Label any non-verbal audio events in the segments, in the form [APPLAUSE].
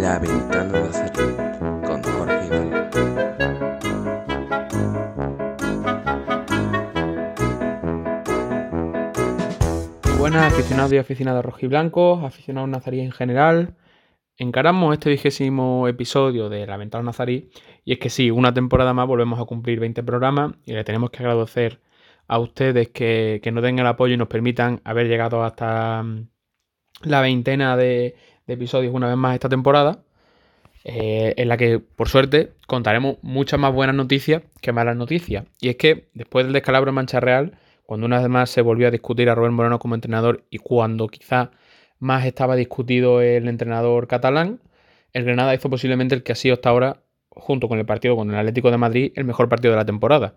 La ventana Nazarí con Jorge Iván. Buenas aficionados y aficionadas rojiblancos, aficionados nazarí en general. Encaramos este vigésimo episodio de La Ventana Nazarí y es que sí, una temporada más volvemos a cumplir 20 programas y le tenemos que agradecer a ustedes que, que nos den el apoyo y nos permitan haber llegado hasta mm, la veintena de, de episodios una vez más esta temporada, eh, en la que por suerte contaremos muchas más buenas noticias que malas noticias. Y es que después del descalabro en Mancha Real, cuando una vez más se volvió a discutir a Rubén Moreno como entrenador y cuando quizá más estaba discutido el entrenador catalán, el Granada hizo posiblemente el que ha sido hasta ahora, junto con el partido con el Atlético de Madrid, el mejor partido de la temporada.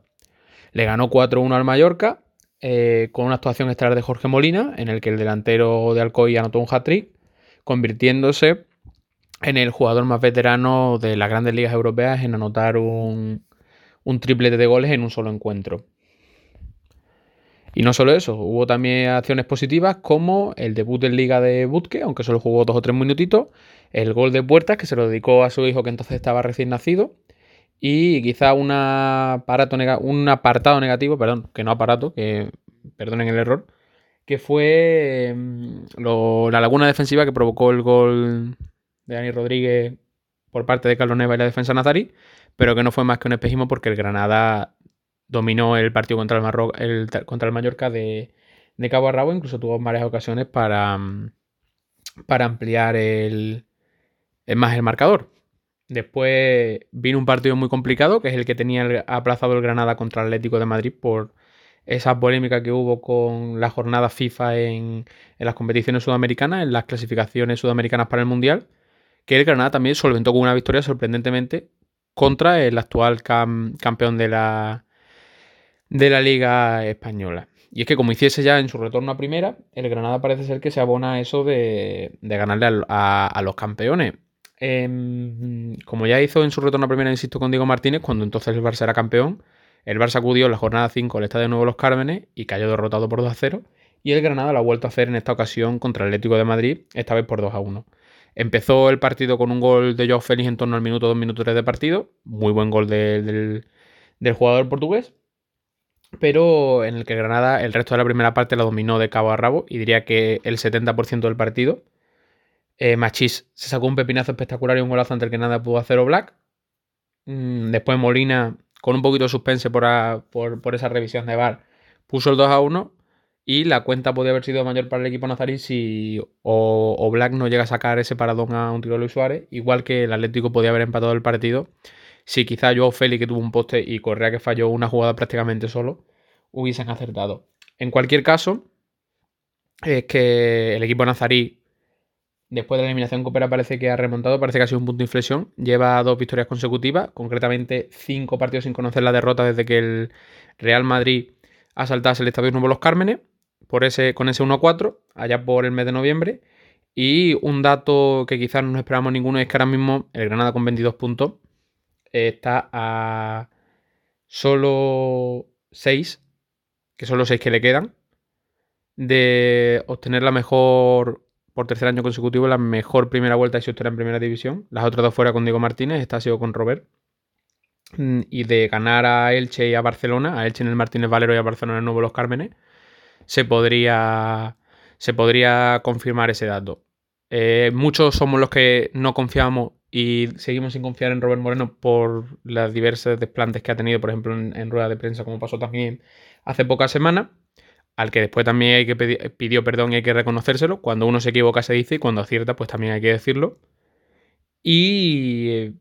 Le ganó 4-1 al Mallorca, eh, con una actuación estelar de Jorge Molina, en el que el delantero de Alcoy anotó un hat-trick, convirtiéndose en el jugador más veterano de las grandes ligas europeas en anotar un, un triplete de goles en un solo encuentro. Y no solo eso, hubo también acciones positivas como el debut en Liga de Butke, aunque solo jugó dos o tres minutitos, el gol de puertas que se lo dedicó a su hijo que entonces estaba recién nacido, y quizá una aparato un apartado negativo, perdón, que no aparato, que perdonen el error, que fue mm, lo, la laguna defensiva que provocó el gol de Dani Rodríguez por parte de Carlos Neva y la defensa nazarí, pero que no fue más que un espejismo porque el Granada dominó el partido contra el, Marro el, contra el Mallorca de, de, cabo a rabo, incluso tuvo varias ocasiones para, mm, para ampliar el, el, más el marcador. Después vino un partido muy complicado, que es el que tenía aplazado el Granada contra el Atlético de Madrid por esa polémica que hubo con la jornada FIFA en, las competiciones sudamericanas, en las clasificaciones sudamericanas para el Mundial, que el Granada también solventó con una victoria sorprendentemente contra el actual cam campeón de la, de la Liga Española. Y es que como hiciese ya en su retorno a primera, el Granada parece ser que se abona a eso de, ganarle a, los campeones. Eh, como ya hizo en su retorno a primera, insisto, con Diego Martínez, cuando entonces el Barça era campeón, el Barça acudió en la jornada 5 al Estadio de Nuevo Los Cármenes y cayó derrotado por 2 a 0. Y el Granada lo ha vuelto a hacer en esta ocasión contra el Atlético de Madrid, esta vez por 2 a 1. Empezó el partido con un gol de Joao Félix en torno al minuto 2 minutos 3 de partido. Muy buen gol de, del, del, jugador portugués. Pero en el que Granada el resto de la primera parte la dominó de cabo a rabo y diría que el 70% del partido. Eh, Machís se sacó un pepinazo espectacular y un golazo ante el que nada pudo hacer Black. Mm, después Molina, con un poquito de suspense por, por, esa revisión de VAR, puso el 2 a 1 y la cuenta podía haber sido mayor para el equipo nazarí si o, o, Black no llega a sacar ese paradón a un tiro de Luis Suárez, igual que el Atlético podía haber empatado el partido si quizá Joao Félix que tuvo un poste y Correa que falló una jugada prácticamente solo hubiesen acertado. En cualquier caso, es que el equipo nazarí después de la eliminación Copera parece que ha remontado, parece que ha sido un punto de inflexión. Lleva dos victorias consecutivas, concretamente cinco partidos sin conocer la derrota desde que el Real Madrid ha saltado el Estadio Nuevo Los Cármenes por ese, con ese 1-4, allá por el mes de noviembre. Y un dato que quizás no esperamos ninguno es que ahora mismo el Granada con 22 puntos está a solo 6, que son los 6 que le quedan, de obtener la mejor, por tercer año consecutivo, la mejor primera vuelta de su historia en primera división. Las otras dos fuera con Diego Martínez, esta ha sido con Robert. Y de ganar a Elche y a Barcelona, a Elche en el Martínez Valero y a Barcelona en el Nuevo Los Cármenes, se podría, se podría confirmar ese dato. Eh, muchos somos los que no confiamos y seguimos sin confiar en Robert Moreno por las diversas desplantes que ha tenido, por ejemplo, en, en rueda de prensa, como pasó también hace pocas semanas, al que después también hay que pedir, pidió perdón y hay que reconocérselo. Cuando uno se equivoca se dice y cuando acierta, pues también hay que decirlo. Y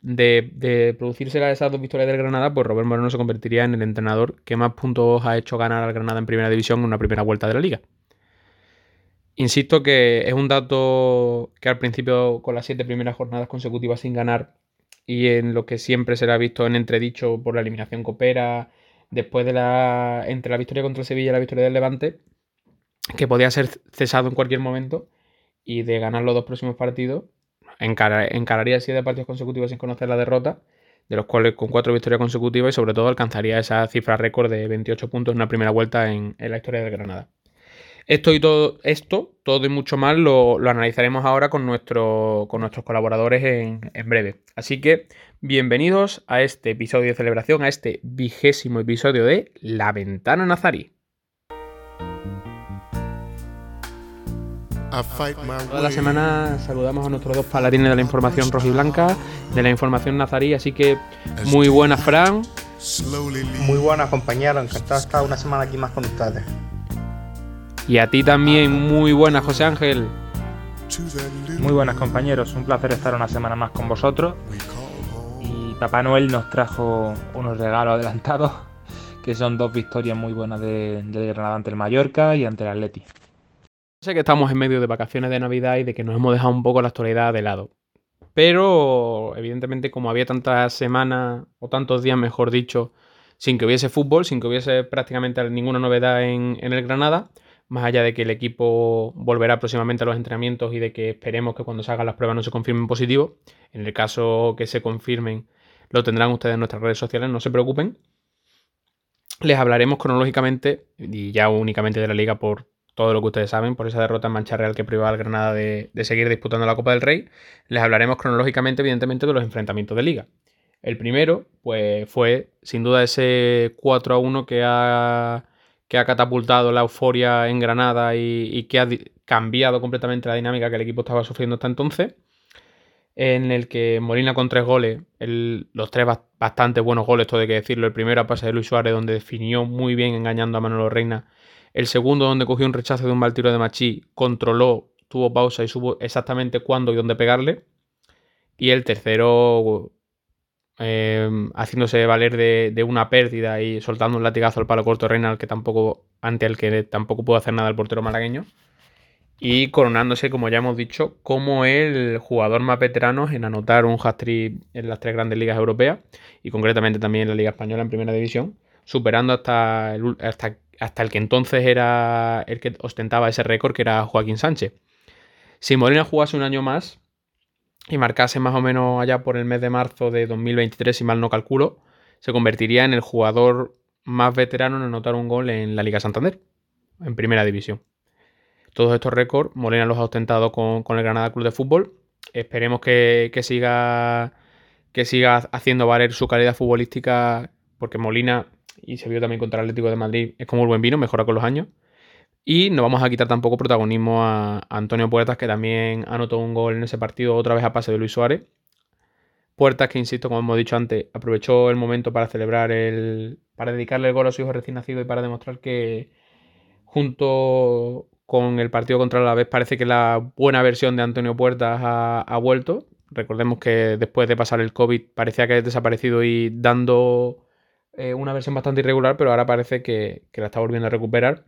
de, de producirse esas dos victorias del Granada, pues Robert Moreno se convertiría en el entrenador que más puntos ha hecho ganar al Granada en primera división en una primera vuelta de la liga. Insisto que es un dato que al principio, con las siete primeras jornadas consecutivas sin ganar, y en lo que siempre se le ha visto en entredicho por la eliminación coopera, después de la. entre la victoria contra el Sevilla y la victoria del Levante, que podía ser cesado en cualquier momento, y de ganar los dos próximos partidos, encar encararía siete partidos consecutivos sin conocer la derrota, de los cuales con cuatro victorias consecutivas y sobre todo alcanzaría esa cifra récord de 28 puntos en una primera vuelta en, en la historia del Granada. Esto y todo, esto, todo y mucho más lo, analizaremos ahora con, nuestro, con nuestros colaboradores en, en, breve. Así que bienvenidos a este episodio de celebración, a este vigésimo episodio de La Ventana Nazarí. Toda la semana saludamos a nuestros dos paladines de la información rojiblanca, de la información nazarí, así que muy buenas, Fran. Muy buenas, compañeros. Encantado de estar una semana aquí más con ustedes. Y a ti también, muy buenas, José Ángel. Muy buenas, compañeros. Un placer estar una semana más con vosotros. Y Papá Noel nos trajo unos regalos adelantados, [LAUGHS] que son dos victorias muy buenas de, de Granada ante el Mallorca y ante el Atleti. Sé que estamos en medio de vacaciones de Navidad y de que nos hemos dejado un poco la actualidad de lado. Pero, evidentemente, como había tantas semanas, o tantos días, mejor dicho, sin que hubiese fútbol, sin que hubiese prácticamente ninguna novedad en, el Granada, más allá de que el equipo volverá próximamente a los entrenamientos y de que esperemos que cuando se hagan las pruebas no se confirmen positivos, en el caso que se confirmen, lo tendrán ustedes en nuestras redes sociales, no se preocupen. Les hablaremos cronológicamente y ya únicamente de la liga por todo lo que ustedes saben por esa derrota en Mancha Real que privaba al Granada de, seguir disputando la Copa del Rey, les hablaremos cronológicamente, evidentemente, de los enfrentamientos de liga. El primero, pues fue sin duda ese 4 a 1 que ha, que ha catapultado la euforia en Granada y, que ha cambiado completamente la dinámica que el equipo estaba sufriendo hasta entonces. En el que Molina con tres goles, los tres bastante buenos goles, todo hay que decirlo. El primero a pase de Luis Suárez, donde definió muy bien engañando a Manolo Reina el segundo, donde cogió un rechazo de un mal tiro de Machi, controló, tuvo pausa y supo exactamente cuándo y dónde pegarle. Y el tercero, em, haciéndose valer de, una pérdida y soltando un latigazo al palo corto Reina, que tampoco, ante el que tampoco pudo hacer nada el portero malagueño. Y coronándose, como ya hemos dicho, como el jugador más veterano en anotar un hat-trick en las tres grandes ligas europeas y concretamente también en la Liga Española en Primera División, superando hasta, el, hasta hasta el que entonces era el que ostentaba ese récord, que era Joaquín Sánchez. Si Molina jugase un año más y marcase más o menos allá por el mes de marzo de 2023, si mal no calculo, se convertiría en el jugador más veterano en anotar un gol en la Liga Santander, en primera división. Todos estos récords, Molina los ha ostentado con, el Granada Club de Fútbol. Esperemos que, que, siga, que siga haciendo valer su calidad futbolística, porque Molina y se vio también contra el Atlético de Madrid, es como el buen vino, mejora con los años. Y no vamos a quitar tampoco protagonismo a Antonio Puertas, que también anotó un gol en ese partido, otra vez a pase de Luis Suárez. Puertas, que insisto, como hemos dicho antes, aprovechó el momento para celebrar el. para dedicarle el gol a su hijo recién nacido y para demostrar que junto con el partido contra la vez parece que la buena versión de Antonio Puertas ha, vuelto. Recordemos que después de pasar el COVID parecía que había desaparecido y dando eh, una versión bastante irregular, pero ahora parece que, la está volviendo a recuperar.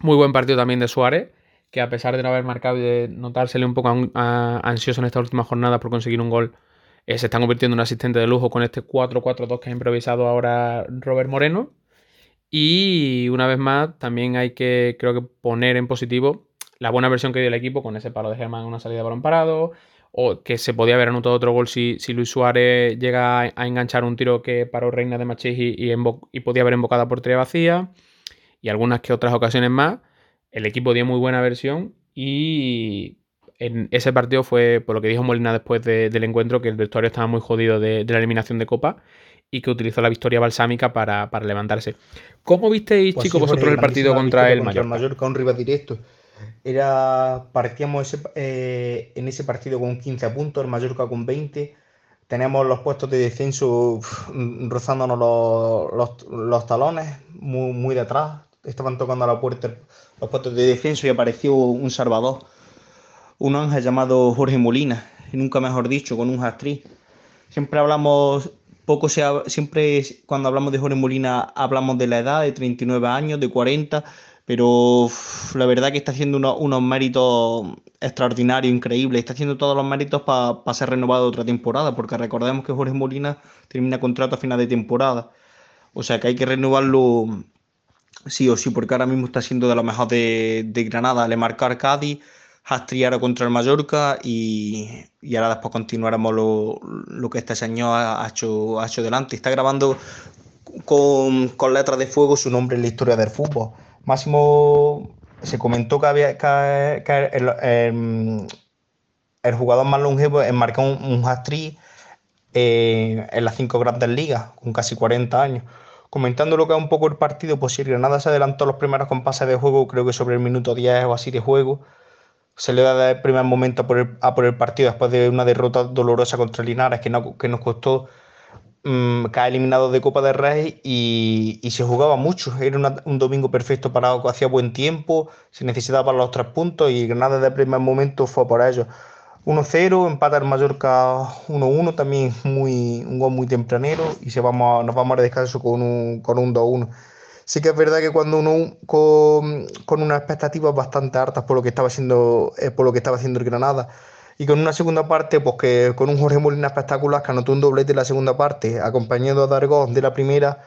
Muy buen partido también de Suárez, que a pesar de no haber marcado y de notársele un poco ansioso en esta última jornada por conseguir un gol, eh, se está convirtiendo en un asistente de lujo con este 4-4-2 que ha improvisado ahora Robert Moreno. Y una vez más, también hay que, creo que, poner en positivo la buena versión que dio el equipo con ese palo de Germán en una salida de balón parado, o que se podía haber anotado otro gol si, Luis Suárez llega a, enganchar un tiro que paró Reina de Machís y, podía haber embocado a portería vacía, y algunas que otras ocasiones más. El equipo dio muy buena versión y en ese partido fue, por lo que dijo Molina después del encuentro, que el vestuario estaba muy jodido de, la eliminación de Copa y que utilizó la victoria balsámica para, levantarse. ¿Cómo visteis, pues chicos, vosotros el partido contra el Mallorca? El Mallorca, un rival directo era, partíamos eh, en ese partido con 15 puntos, el Mallorca con 20. Tenemos los puestos de descenso rozándonos los, talones, muy, muy detrás. Estaban tocando a la puerta los puestos de descenso y apareció un salvador, un ángel llamado Jorge Molina, nunca mejor dicho, con un actriz. Siempre hablamos, poco se, siempre cuando hablamos de Jorge Molina hablamos de la edad, de 39 años, de 40 pero la verdad que está haciendo unos méritos extraordinarios, increíbles. Está haciendo todos los méritos para ser renovado otra temporada, porque recordemos que Jorge Molina termina contrato a final de temporada. O sea que hay que renovarlo sí o sí, porque ahora mismo está siendo de lo mejor de, Granada. Le marcar Cádiz, Hastriara contra el Mallorca y, ahora después continuaremos lo, que este año ha hecho, ha hecho delante. Está grabando con, con letras de fuego su nombre en la historia del fútbol máximo se comentó que había que, el, jugador más longevo enmarcó un, un hat-trick eh, en las cinco grandes ligas, con casi 40 años. Comentando lo que es un poco el partido, pues si el Granada se adelantó los primeros compases de juego, creo que sobre el minuto 10 o así de juego, se le da el primer momento a por el, a partido después de una derrota dolorosa contra Linares que, no, que nos costó mmm, caer eliminado de Copa del Rey y, y se jugaba mucho. Era un domingo perfecto para hacía buen tiempo, se necesitaba los tres puntos y Granada desde el primer momento fue por ello. 1-0, empata el Mallorca 1-1, también muy, un gol muy tempranero y se vamos nos vamos a descanso con un, con un 2-1. Sí que es verdad que cuando uno con, con unas expectativas bastante altas por lo que estaba haciendo, eh, por lo que estaba haciendo el Granada y con una segunda parte, pues que con un Jorge Molina espectacular que anotó un doblete en la segunda parte, acompañado a Dargón de la primera,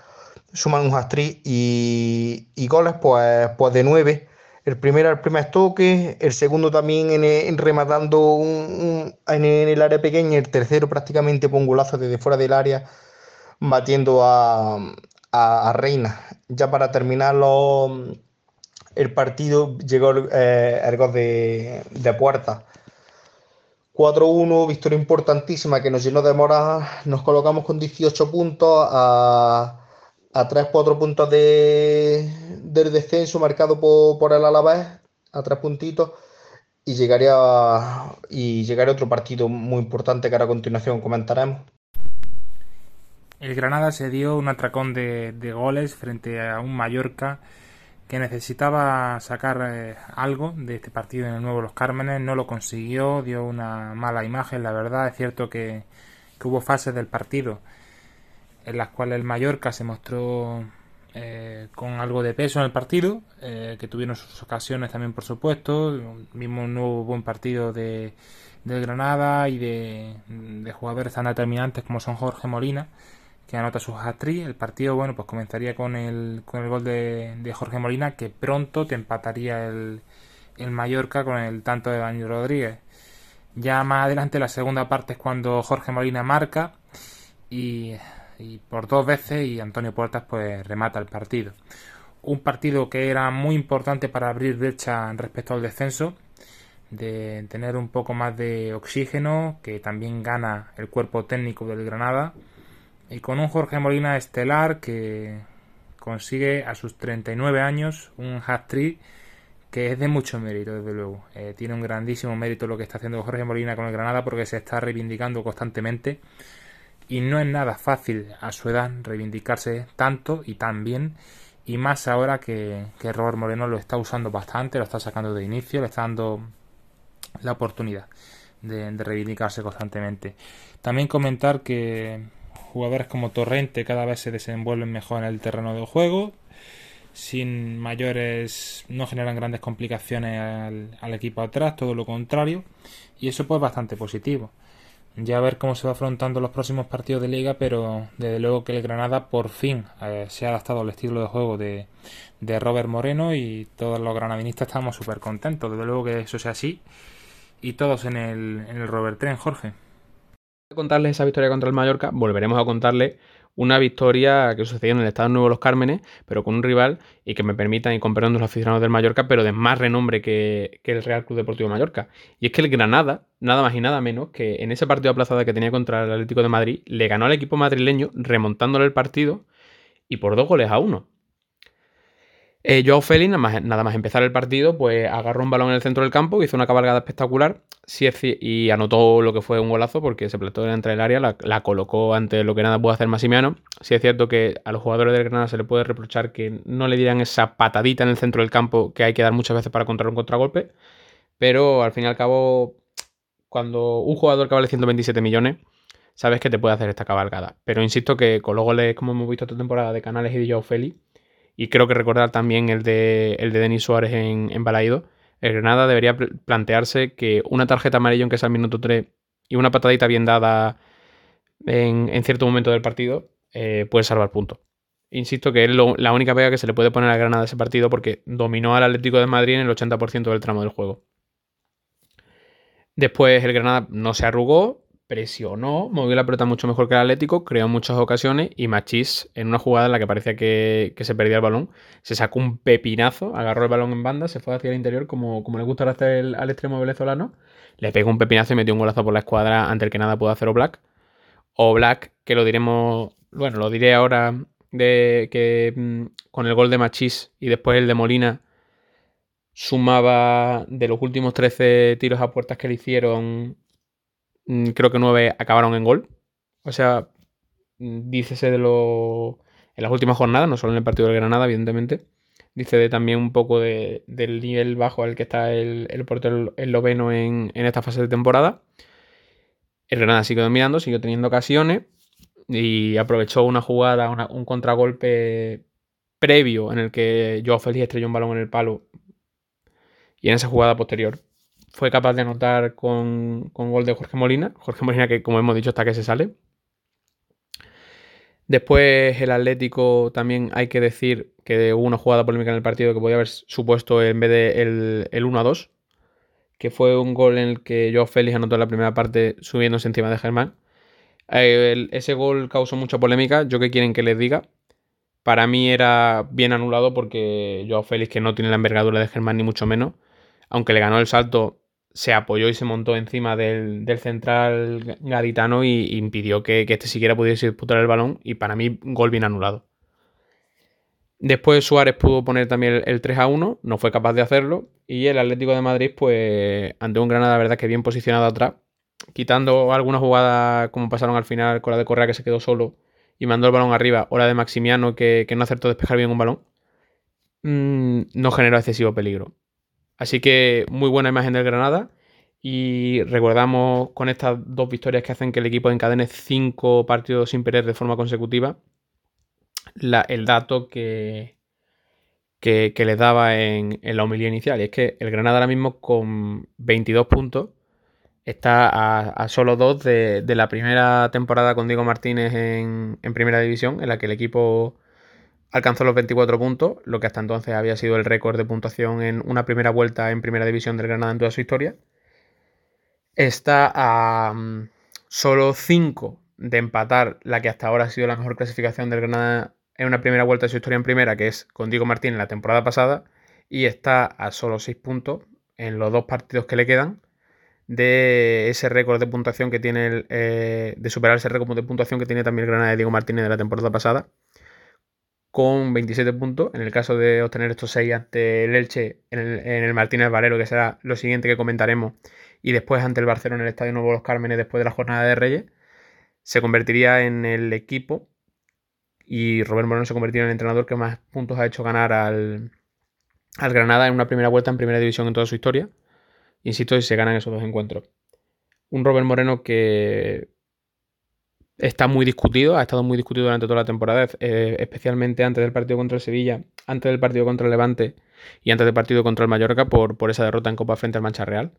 suman un hat y, y, goles pues, pues de 9 el primero el primer toque, el segundo también en, rematando en, el área pequeña, el tercero prácticamente con golazo desde fuera del área, batiendo a, a, Reina. Ya para terminar el partido llegó el, eh, gol de, de puerta. 4-1, victoria importantísima que nos llenó de moral. Nos colocamos con 18 puntos a a 3-4 puntos de, del descenso marcado por, por el Alavés, a 3 puntitos, y llegaría, y llegaría otro partido muy importante que ahora a continuación comentaremos. El Granada se dio un atracón de, de goles frente a un Mallorca que necesitaba sacar eh, algo de este partido en el nuevo Los Cármenes, no lo consiguió, dio una mala imagen, la verdad, es cierto que, que hubo fases del partido en las cuales el Mallorca se mostró eh, con algo de peso en el partido, eh, que tuvieron sus ocasiones también, por supuesto. Vimos un nuevo buen partido de, del Granada y de, jugadores tan determinantes como son Jorge Molina, que anota sus hat El partido, bueno, pues comenzaría con el, con el gol de, de Jorge Molina, que pronto te empataría el, el Mallorca con el tanto de Daniel Rodríguez. Ya más adelante, la segunda parte es cuando Jorge Molina marca y y por dos veces y Antonio Puertas pues remata el partido. Un partido que era muy importante para abrir brecha respecto al descenso, de tener un poco más de oxígeno, que también gana el cuerpo técnico del Granada, y con un Jorge Molina estelar que consigue a sus 39 años un hat-trick que es de mucho mérito, desde luego. Eh, tiene un grandísimo mérito lo que está haciendo Jorge Molina con el Granada porque se está reivindicando constantemente y no es nada fácil a su edad reivindicarse tanto y tan bien y más ahora que, que Robert Moreno lo está usando bastante, lo está sacando de inicio, le está dando la oportunidad de, reivindicarse constantemente. También comentar que jugadores como Torrente cada vez se desenvuelven mejor en el terreno del juego, sin mayores, no generan grandes complicaciones al, al equipo atrás, todo lo contrario, y eso pues bastante positivo. Ya a ver cómo se va afrontando los próximos partidos de liga, pero desde luego que el Granada por fin eh, se ha adaptado al estilo de juego de, de Robert Moreno y todos los granadinistas estamos súper contentos. Desde luego que eso sea así y todos en el, en el Robert Tren, Jorge. Contarles esa victoria contra el Mallorca, volveremos a contarle una victoria que sucedió en el Estado Nuevo Los Cármenes, pero con un rival y que me permitan, y con los aficionados del Mallorca, pero de más renombre que, el Real Club Deportivo Mallorca. Y es que el Granada, nada más y nada menos, que en ese partido aplazado que tenía contra el Atlético de Madrid, le ganó al equipo madrileño remontándole el partido y por dos goles a uno. Eh, Joao Félix, nada más, empezar el partido, pues agarró un balón en el centro del campo, hizo una cabalgada espectacular y anotó lo que fue un golazo porque se plantó entre el área, la, colocó ante lo que nada pudo hacer Massimiano. Sí es cierto que a los jugadores del Granada se le puede reprochar que no le dieran esa patadita en el centro del campo que hay que dar muchas veces para controlar un contragolpe, pero al fin y al cabo, cuando un jugador que vale 127 millones, sabes que te puede hacer esta cabalgada. Pero insisto que con los goles, como hemos visto esta temporada de Canales y de Joao Félix, y creo que recordar también el de, el de Denis Suárez en, en Balaído, el Granada debería plantearse que una tarjeta amarilla, aunque sea al minuto 3, y una patadita bien dada en, cierto momento del partido, eh, puede salvar puntos. Insisto que es la única pega que se le puede poner a Granada ese partido porque dominó al Atlético de Madrid en el 80% del tramo del juego. Después el Granada no se arrugó, presionó, movió la pelota mucho mejor que el Atlético, creó muchas ocasiones y Machís, en una jugada en la que parecía que, se perdía el balón, se sacó un pepinazo, agarró el balón en banda, se fue hacia el interior como, como le gusta hacer al extremo venezolano, le pegó un pepinazo y metió un golazo por la escuadra ante el que nada pudo hacer Black. O Black, que lo diremos, bueno, lo diré ahora de que mm, con el gol de Machís y después el de Molina sumaba de los últimos 13 tiros a puertas que le hicieron creo que nueve acabaron en gol. O sea, mm, dícese de lo. En las últimas jornadas, no solo en el partido del Granada, evidentemente. Dice de también un poco del nivel bajo al que está el, el portero esloveno en, en esta fase de temporada. El Granada sigue dominando, sigue teniendo ocasiones y aprovechó una jugada, un contragolpe previo en el que Joao Félix estrelló un balón en el palo y en esa jugada posterior fue capaz de anotar con, gol de Jorge Molina. Jorge Molina que, como hemos dicho, está que se sale. Después el Atlético también hay que decir que hubo una jugada polémica en el partido que podía haber supuesto en vez de el, el 1-2, que fue un gol en el que Joao Félix anotó la primera parte subiéndose encima de Germán. ese gol causó mucha polémica. ¿Yo qué quieren que les diga? Para mí era bien anulado porque Joao Félix, que no tiene la envergadura de Germán ni mucho menos, aunque le ganó el salto, se apoyó y se montó encima del, central gaditano y, impidió que, este siquiera pudiese disputar el balón y para mí gol bien anulado. Después Suárez pudo poner también el, 3 a 1, no fue capaz de hacerlo y el Atlético de Madrid pues ante un Granada verdad que bien posicionado atrás, quitando algunas jugadas como pasaron al final con la de Correa que se quedó solo y mandó el balón arriba o la de Maximiano que, no acertó despejar bien un balón, mm, no generó excesivo peligro. Así que muy buena imagen del Granada. Y recordamos con estas dos victorias que hacen que el equipo encadene cinco partidos sin perder de forma consecutiva. el dato que, que, les daba en, la humildad inicial. Y es que el Granada ahora mismo con 22 puntos está a, solo dos de, la primera temporada con Diego Martínez en primera división, en la que el equipo alcanzó los 24 puntos, lo que hasta entonces había sido el récord de puntuación en una primera vuelta en primera división del Granada en toda su historia. Está a mm, solo 5 de empatar la que hasta ahora ha sido la mejor clasificación del Granada en una primera vuelta de su historia en primera, que es con Diego Martín en la temporada pasada, y está a solo 6 puntos en los dos partidos que le quedan de ese récord de puntuación que tiene eh, de superar ese récord de puntuación que tiene también el Granada de Diego Martínez de la temporada pasada con 27 puntos. En el caso de obtener estos 6 ante el Elche en el, Martínez Valero, que será lo siguiente que comentaremos, y después ante el Barcelona en el Estadio Nuevo Los Cármenes después de la jornada de Reyes, se convertiría en el equipo y Robert Moreno se convertiría en el entrenador que más puntos ha hecho ganar al, al Granada en una primera vuelta en primera división en toda su historia. Insisto, si se ganan esos dos encuentros. Un Robert Moreno que está muy discutido, ha estado muy discutido durante toda la temporada, eh, especialmente antes del partido contra el Sevilla, antes del partido contra el Levante y antes del partido contra el Mallorca por, esa derrota en Copa frente al Mancha Real.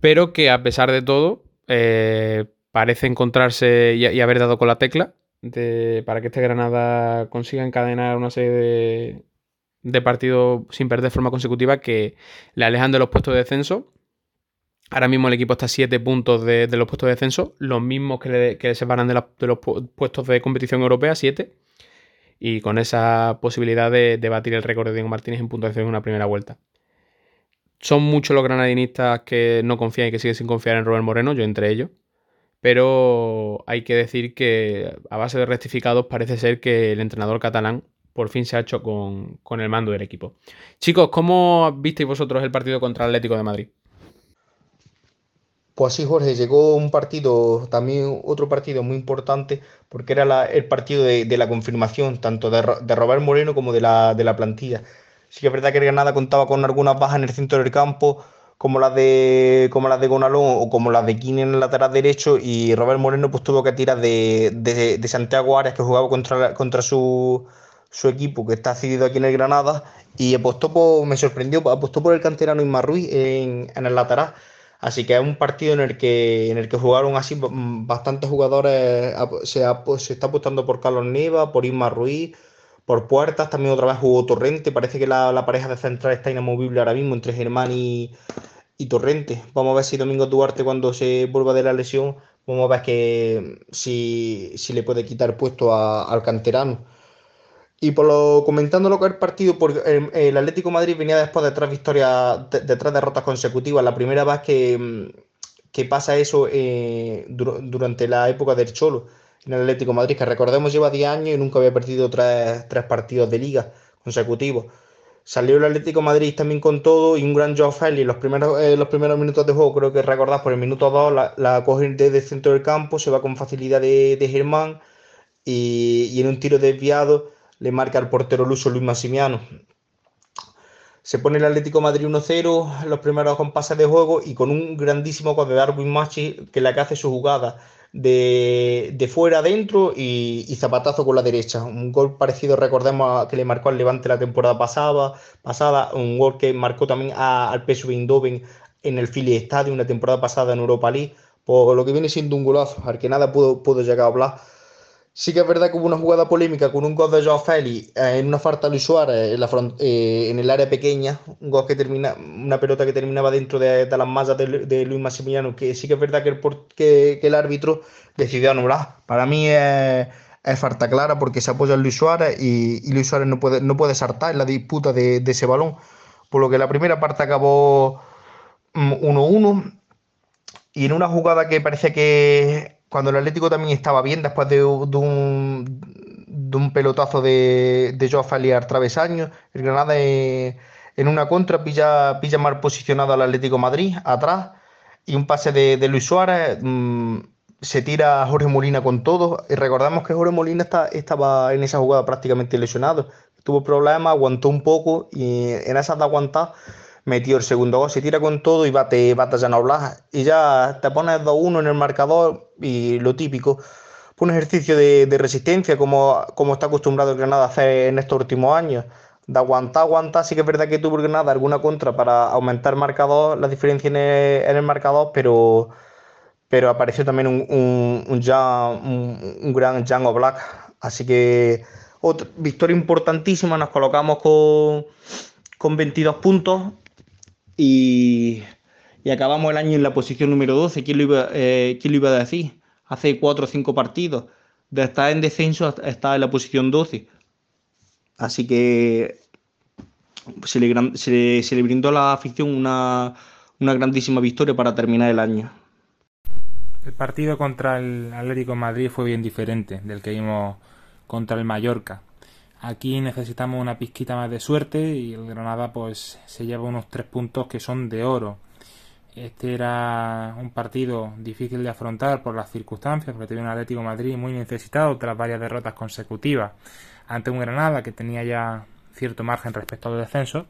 Pero que a pesar de todo, eh, parece encontrarse y, haber dado con la tecla para que este Granada consiga encadenar una serie de, de partidos sin perder de forma consecutiva que le alejan de los puestos de descenso Ahora mismo el equipo está a 7 puntos de, los puestos de descenso, los mismos que le, separan de, los puestos de competición europea, 7. Y con esa posibilidad de, batir el récord de Diego Martínez en puntuación en una primera vuelta. Son muchos los granadinistas que no confían y que siguen sin confiar en Robert Moreno, yo entre ellos. Pero hay que decir que a base de rectificados parece ser que el entrenador catalán por fin se ha hecho con, el mando del equipo. Chicos, ¿cómo visteis vosotros el partido contra el Atlético de Madrid? Pues sí, Jorge, llegó un partido, también otro partido muy importante, porque era el partido de, la confirmación, tanto de, Robert Moreno como de la, plantilla. Sí que es verdad que el Granada contaba con algunas bajas en el centro del campo, como las de como las de Gonalón o como las de Kine en el lateral derecho, y Robert Moreno pues tuvo que tirar de, Santiago Arias, que jugaba contra, contra su, su equipo, que está cedido aquí en el Granada, y apostó por, me sorprendió, apostó por el canterano Isma Ruiz en, en el lateral Así que es un partido en el que, en el que jugaron así bastantes jugadores. Se, se está apostando por Carlos Neva, por Isma Ruiz, por Puertas. También otra vez jugó Torrente. Parece que la, pareja de central está inamovible ahora mismo entre Germán y, y Torrente. Vamos a ver si Domingo Duarte cuando se vuelva de la lesión, vamos a ver que si, le puede quitar puesto al canterano. Y por lo comentando lo que el partido, porque el, Atlético Madrid venía después de tres victorias, de, de tres derrotas consecutivas. La primera vez que, que pasa eso eh, durante la época del Cholo en el Atlético Madrid, que recordemos lleva 10 años y nunca había perdido tres, tres partidos de liga consecutivos. Salió el Atlético Madrid también con todo y un gran Joe Félix. Los primeros, eh, los primeros minutos de juego, creo que recordás, por el minuto 2 la, la coge desde el centro del campo, se va con facilidad de, Germán y, y, en un tiro desviado le marca al portero luso Luis Massimiano. Se pone el Atlético Madrid 1-0 en los primeros compases de juego y con un grandísimo de Darwin Machi que la que hace su jugada de, fuera adentro y, zapatazo con la derecha. Un gol parecido, recordemos, a que le marcó al Levante la temporada pasada, pasada un gol que marcó también al PSV Eindhoven en el Philly Stadium una temporada pasada en Europa League, por lo que viene siendo un golazo, al que nada puedo, puedo llegar a hablar. Sí que es verdad que hubo una jugada polémica con un gol de Joao Félix eh, en una falta de Luis Suárez eh, en, el área pequeña, un gol que termina, una pelota que terminaba dentro de, las mallas de, Luis Massimiliano, que sí que es verdad que el, árbitro decidió anular. Para mí es, falta clara porque se apoya en Luis Suárez y, Luis Suárez no puede, no puede saltar en la disputa de, ese balón. Por lo que la primera parte acabó 1-1 mm, y en una jugada que parece que cuando el Atlético también estaba bien después de, un, de pelotazo de, de Joao Faliar travesaño, el Granada en una contra pilla, pilla mal posicionado al Atlético Madrid atrás y un pase de, Luis Suárez. Mm, se tira Jorge Molina con todo. Y recordamos que Jorge Molina estaba en esa jugada prácticamente lesionado. Tuvo problemas, aguantó un poco y en esas de aguantar metió el segundo gol, se tira con todo y bate, bate ya no hablas. Y ya te pones 2-1 en el marcador y lo típico. Un ejercicio de, resistencia como, como está acostumbrado el Granada a hacer en estos últimos años. De aguantar, aguantar, sí que es verdad que tuvo el Granada alguna contra para aumentar el marcador, la diferencia en el, marcador, pero, pero apareció también un, un, un, un, gran Django Black. Así que otra victoria importantísima, nos colocamos con, con 22 puntos y, acabamos el año en la posición número 12. ¿Quién lo iba, eh, lo iba a decir? Hace 4 o 5 partidos. De estar en descenso está en la posición 12. Así que se le, brindó a la afición una, una grandísima victoria para terminar el año. El partido contra el Atlético Madrid fue bien diferente del que vimos contra el Mallorca. Aquí necesitamos una pizquita más de suerte y el Granada pues se lleva unos tres puntos que son de oro. Este era un partido difícil de afrontar por las circunstancias, porque tenía un Atlético Madrid muy necesitado tras varias derrotas consecutivas ante un Granada que tenía ya cierto margen respecto al descenso.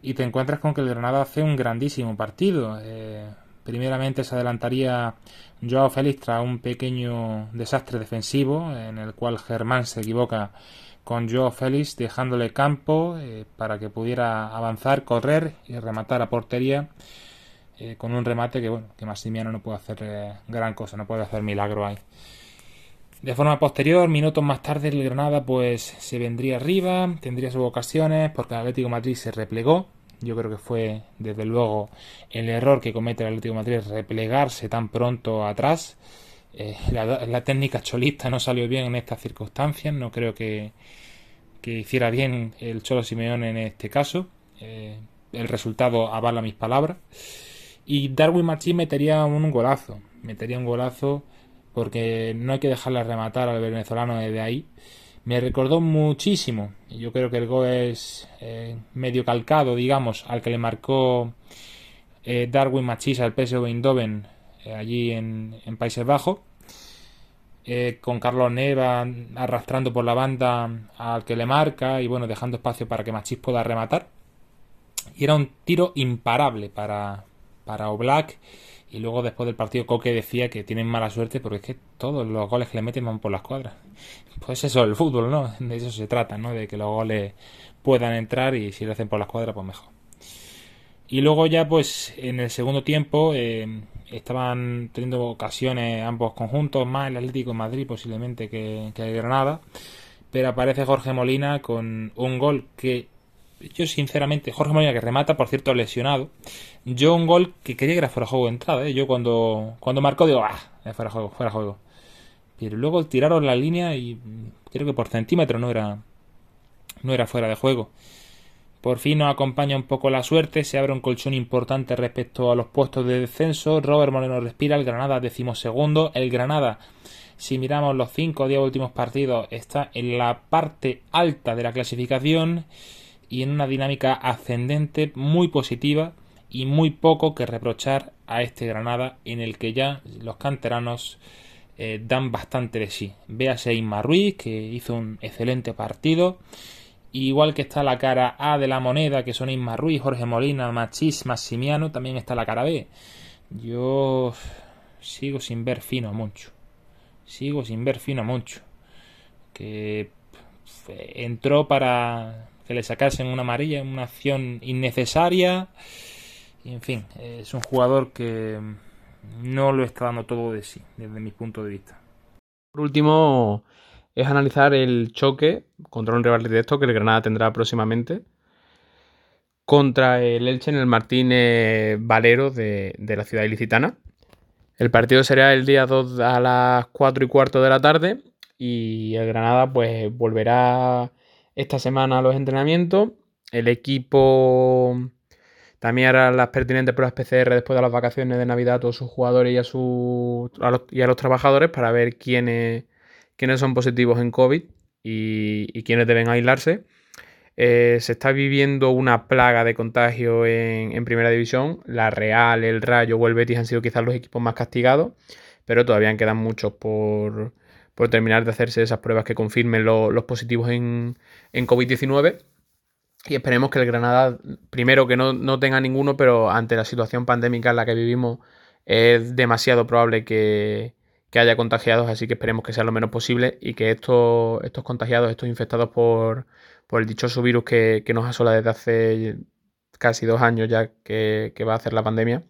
Y te encuentras con que el Granada hace un grandísimo partido. Eh, primeramente se adelantaría Joao Félix tras un pequeño desastre defensivo en el cual Germán se equivoca con Joe Félix dejándole campo eh, para que pudiera avanzar, correr y rematar a portería eh, con un remate que bueno que Massimiano no puede hacer eh, gran cosa, no puede hacer milagro ahí. De forma posterior, minutos más tarde el Granada pues se vendría arriba, tendría sus ocasiones porque el Atlético Madrid se replegó. Yo creo que fue desde luego el error que comete el Atlético Madrid replegarse tan pronto atrás. La, técnica cholista no salió bien en estas circunstancias, no creo que, que hiciera bien el Cholo Simeone en este caso. Eh, el resultado avala mis palabras. Y Darwin Machín metería un golazo. Metería un golazo porque no hay que dejarle rematar al venezolano desde ahí. Me recordó muchísimo. Yo creo que el gol es eh, medio calcado, digamos, al que le marcó eh, Darwin Machís al PSV Eindhoven allí en Países Bajos eh, con Carlos Neva arrastrando por la banda al que le marca y bueno, dejando espacio para que Machís pueda rematar. Y era un tiro imparable para, para Oblak. Y luego después del partido Coque decía que tienen mala suerte porque es que todos los goles que le meten van por las cuadras. Pues eso, el fútbol, ¿no? De eso se trata, ¿no? De que los goles puedan entrar y si lo hacen por las cuadras, pues mejor. Y luego ya pues en el segundo tiempo eh, estaban teniendo ocasiones ambos conjuntos, más el Atlético de Madrid posiblemente que, que Granada, pero aparece Jorge Molina con un gol que yo sinceramente, Jorge Molina que remata, por cierto, lesionado. Yo un gol que quería que era fuera de juego de entrada, ¿eh? Yo cuando, cuando marcó digo, ah, fuera de juego, fuera de juego. Pero luego tiraron la línea y creo que por centímetro no era, no era fuera de juego. Por fin nos acompaña un poco la suerte, se abre un colchón importante respecto a los puestos de descenso. Robert Moreno respira, el Granada decimosegundo. El Granada, si miramos los 5 o 10 últimos partidos, está en la parte alta de la clasificación y en una dinámica ascendente muy positiva y muy poco que reprochar a este Granada en el que ya los canteranos eh, dan bastante de sí. Véase Inma Ruiz, que hizo un excelente partido. Igual que está la cara A de la moneda, que son Inma Ruiz, Jorge Molina, Machís, Massimiano, también está la cara B. Yo sigo sin ver fino mucho. Sigo sin ver fino mucho. Que entró para que le sacasen una amarilla, una acción innecesaria. Y en fin, es un jugador que no lo está dando todo de sí, desde mi punto de vista. Por último, es analizar el choque contra un rival directo que el Granada tendrá próximamente contra el Elche en el Martínez Valero de, de la ciudad ilicitana. El partido será el día 2 a las 4 y cuarto de la tarde y el Granada pues volverá esta semana a los entrenamientos. El equipo también hará las pertinentes pruebas PCR después de las vacaciones de Navidad a todos sus jugadores y a, sus, los, y a los trabajadores para ver quiénes, quiénes son positivos en COVID y, quiénes deben aislarse. Eh, se está viviendo una plaga de contagio en, primera división. La Real, el Rayo o el Betis han sido quizás los equipos más castigados, pero todavía quedan muchos por, terminar de hacerse esas pruebas que confirmen los positivos en, en COVID-19. Y esperemos que el Granada, primero que no, tenga ninguno, pero ante la situación pandémica en la que vivimos, es demasiado probable que, haya contagiados, así que esperemos que sea lo menos posible y que estos, estos contagiados, estos infectados por, el dichoso virus que, nos asola desde hace casi dos años ya que, que va a hacer la pandemia,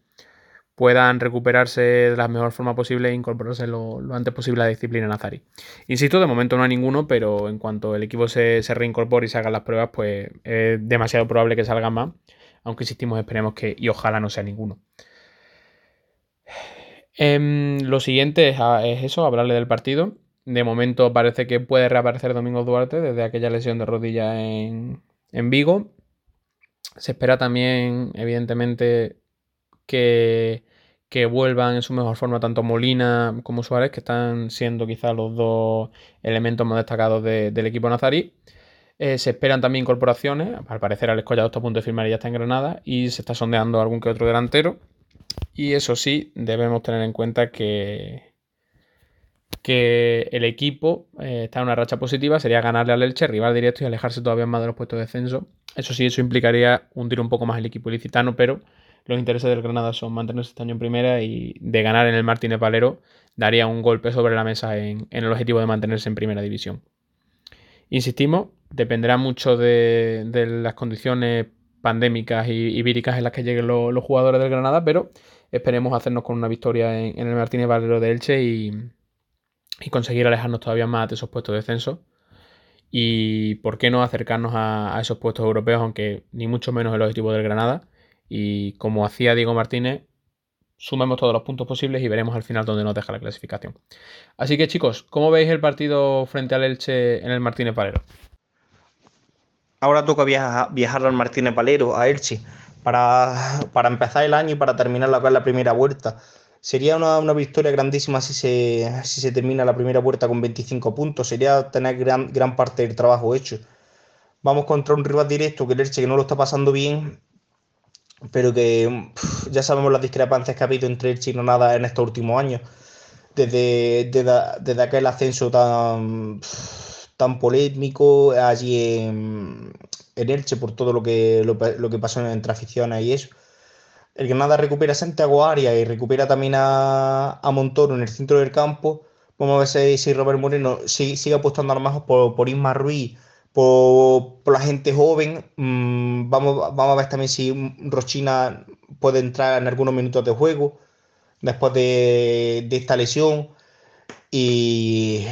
puedan recuperarse de la mejor forma posible e incorporarse lo, antes posible a la disciplina nazarí. Insisto, de momento no hay ninguno, pero en cuanto el equipo se, reincorpore y se hagan las pruebas, pues es demasiado probable que salgan más, aunque insistimos, esperemos que, y ojalá no sea ninguno. Em, lo siguiente es, eso, hablarle del partido. De momento parece que puede reaparecer Domingo Duarte desde aquella lesión de rodilla en, en Vigo. Se espera también, evidentemente, que, vuelvan en su mejor forma tanto Molina como Suárez, que están siendo quizás los dos elementos más destacados del equipo nazarí. Eh, se esperan también incorporaciones. Al parecer, Alex Collado está a punto de firmar y ya está en Granada. Y se está sondeando algún que otro delantero. Y eso sí, debemos tener en cuenta que, que el equipo eh, está en una racha positiva. Sería ganarle al Elche, rival directo y alejarse todavía más de los puestos de descenso. Eso sí, eso implicaría hundir un poco más el equipo ilicitano, pero los intereses del Granada son mantenerse este año en primera y de ganar en el Martínez Valero daría un golpe sobre la mesa en, el objetivo de mantenerse en primera división. Insistimos, dependerá mucho de, las condiciones pandémicas y, víricas en las que lleguen los jugadores del Granada, pero esperemos hacernos con una victoria en, el Martínez Valero de Elche y, conseguir alejarnos todavía más de esos puestos de descenso. Y por qué no acercarnos a esos puestos europeos, aunque ni mucho menos el objetivo del Granada y como hacía Diego Martínez, sumemos todos los puntos posibles y veremos al final dónde nos deja la clasificación. Así que chicos, ¿cómo veis el partido frente al Elche en el Martínez Valero? Ahora toca viajar, al Martínez Valero, a Elche, para, empezar el año y para terminar la, la primera vuelta. Sería una, victoria grandísima si se, si se termina la primera vuelta con 25 puntos. Sería tener gran, gran parte del trabajo hecho. Vamos contra un rival directo que el Elche que no lo está pasando bien pero que ya sabemos las discrepancias que ha habido entre el y nada en estos últimos años. Desde, desde, aquel ascenso tan, tan polémico allí en, en, Elche por todo lo que, lo, que pasó entre aficiones y eso. El Granada recupera a Santiago Arias y recupera también a, a Montoro en el centro del campo. Vamos a ver si, Robert Moreno sigue, sigue apostando más por, por Isma Ruiz por, la gente joven. Mm, vamos, vamos a ver también si Rochina puede entrar en algunos minutos de juego después de, esta lesión. Y,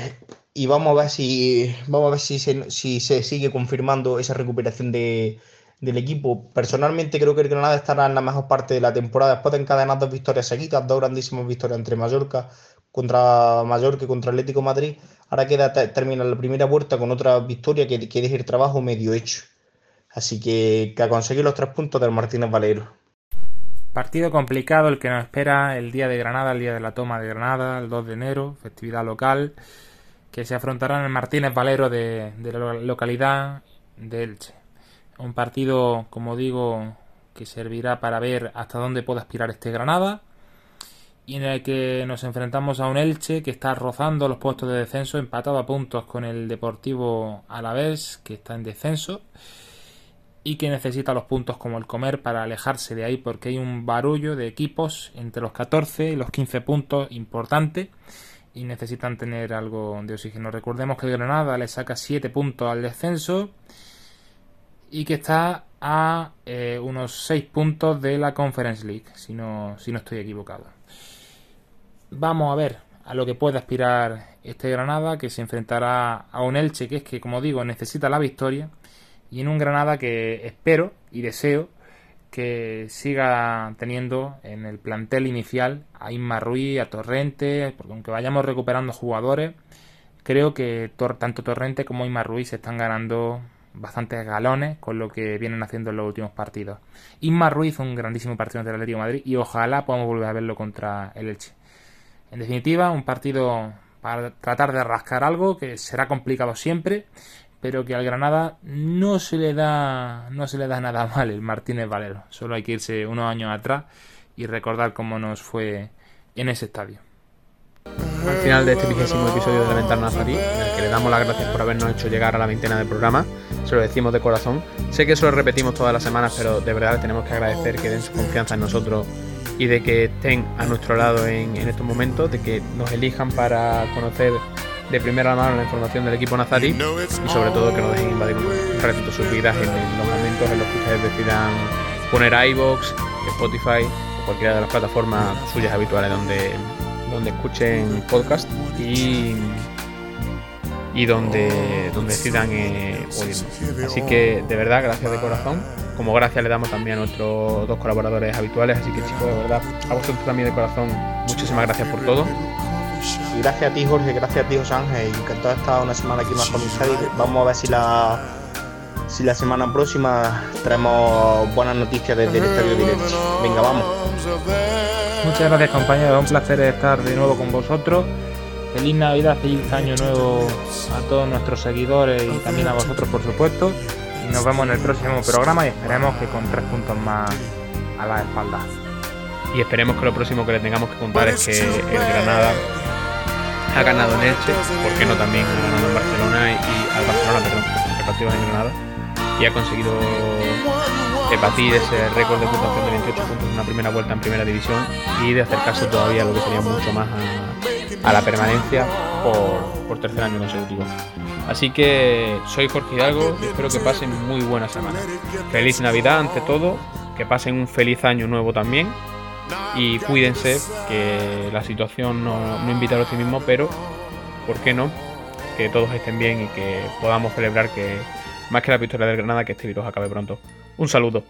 vamos a ver si vamos a ver si se, si se sigue confirmando esa recuperación de, del equipo. Personalmente creo que el Granada estará en la mejor parte de la temporada después de encadenar dos victorias seguidas, dos grandísimas victorias entre Mallorca contra Mallorca y contra Atlético Madrid. Ahora queda terminar la primera vuelta con otra victoria que, que deje el trabajo medio hecho. Así que, que a conseguir los tres puntos del Martínez Valero. Partido complicado el que nos espera el día de Granada, el día de la toma de Granada, el 2 de enero, festividad local, que se afrontará en el Martínez Valero de, de la localidad de Elche. Un partido, como digo, que servirá para ver hasta dónde puede aspirar este Granada y en el que nos enfrentamos a un Elche que está rozando los puestos de descenso, empatado a puntos con el Deportivo Alavés, que está en descenso y que necesita los puntos como el comer para alejarse de ahí porque hay un barullo de equipos entre los 14 y los 15 puntos importante y necesitan tener algo de oxígeno. Recordemos que Granada le saca 7 puntos al descenso y que está a eh, unos 6 puntos de la Conference League, si no, si no estoy equivocado. Vamos a ver a lo que puede aspirar este Granada, que se enfrentará a un Elche, que es que, como digo, necesita la victoria, y en un Granada que espero y deseo que siga teniendo en el plantel inicial a Inma Ruiz, a Torrente, porque aunque vayamos recuperando jugadores, creo que tanto Torrente como Inma Ruiz se están ganando bastantes galones con lo que vienen haciendo en los últimos partidos. Inma Ruiz un grandísimo partido ante el Atlético Madrid y ojalá podamos volver a verlo contra el Elche. En definitiva, un partido para tratar de rascar algo que será complicado siempre, pero que al Granada no se le da no se le da nada [LAUGHS] mal el Martínez Valero. Solo hay que irse unos años atrás y recordar cómo nos fue en ese estadio al final de este vigésimo episodio de La Ventana Nazarí, en el que le damos las gracias por habernos hecho llegar a la veintena de programa. Se lo decimos de corazón. Sé que eso lo repetimos todas las semanas, pero de verdad tenemos que agradecer que den su confianza en nosotros y de que estén a nuestro lado en, estos momentos, de que nos elijan para conocer de primera mano la información del equipo nazarí y sobre todo que nos dejen invadir un ratito sus vidas en, los momentos en los que ustedes decidan poner iBox, Spotify o cualquiera de las plataformas suyas habituales donde donde escuchen podcast y, y donde, donde decidan eh, Así que de verdad, gracias de corazón. Como gracias le damos también a nuestros dos colaboradores habituales. Así que chicos, de verdad, a vosotros también de corazón, muchísimas gracias por todo. Y gracias a ti Jorge, gracias a ti José Ángel. Encantado de estar una semana aquí más con ustedes. Vamos a ver si la si la semana próxima traemos buenas noticias desde el estadio directo. Venga, vamos. Muchas gracias compañeros, un placer estar de nuevo con vosotros. Feliz Navidad, feliz año nuevo a todos nuestros seguidores y también a vosotros por supuesto. Y nos vemos en el próximo programa y esperemos que con tres puntos más a la espalda. Y esperemos que lo próximo que le tengamos que contar es que el Granada ha ganado en Elche, ¿por qué no también ha ganado en Barcelona y al Barcelona, perdón, el partido en Granada y ha conseguido batir ese récord de puntuación de 28 puntos en una primera vuelta en primera división y de acercarse todavía a lo que sería mucho más a, la permanencia por, tercer año consecutivo. Así que soy Jorge Hidalgo y espero que pasen muy buena semana. Feliz Navidad ante todo, que pasen un feliz año nuevo también y cuídense, que la situación no, no invita al optimismo, pero ¿por qué no? Que todos estén bien y que podamos celebrar que más que la victoria del Granada, que este virus acabe pronto. Un saludo.